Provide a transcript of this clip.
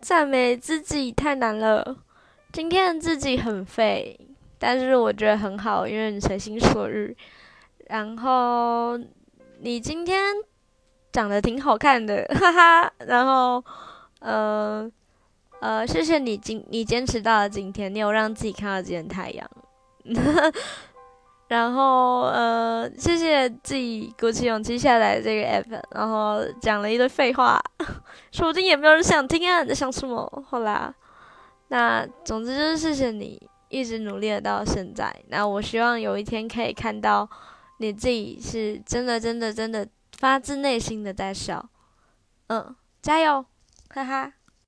赞美自己太难了。今天的自己很废，但是我觉得很好，因为你随心所欲。然后你今天长得挺好看的，哈哈。然后，呃呃，谢谢你今你坚持到了今天，你有让自己看到今天太阳。然后，呃，谢谢自己鼓起勇气下载这个 app，然后讲了一堆废话，说不定也没有人想听啊！你在想什么？好啦，那总之就是谢谢你一直努力的到现在。那我希望有一天可以看到你自己是真的、真的、真的发自内心的在笑。嗯，加油，哈哈。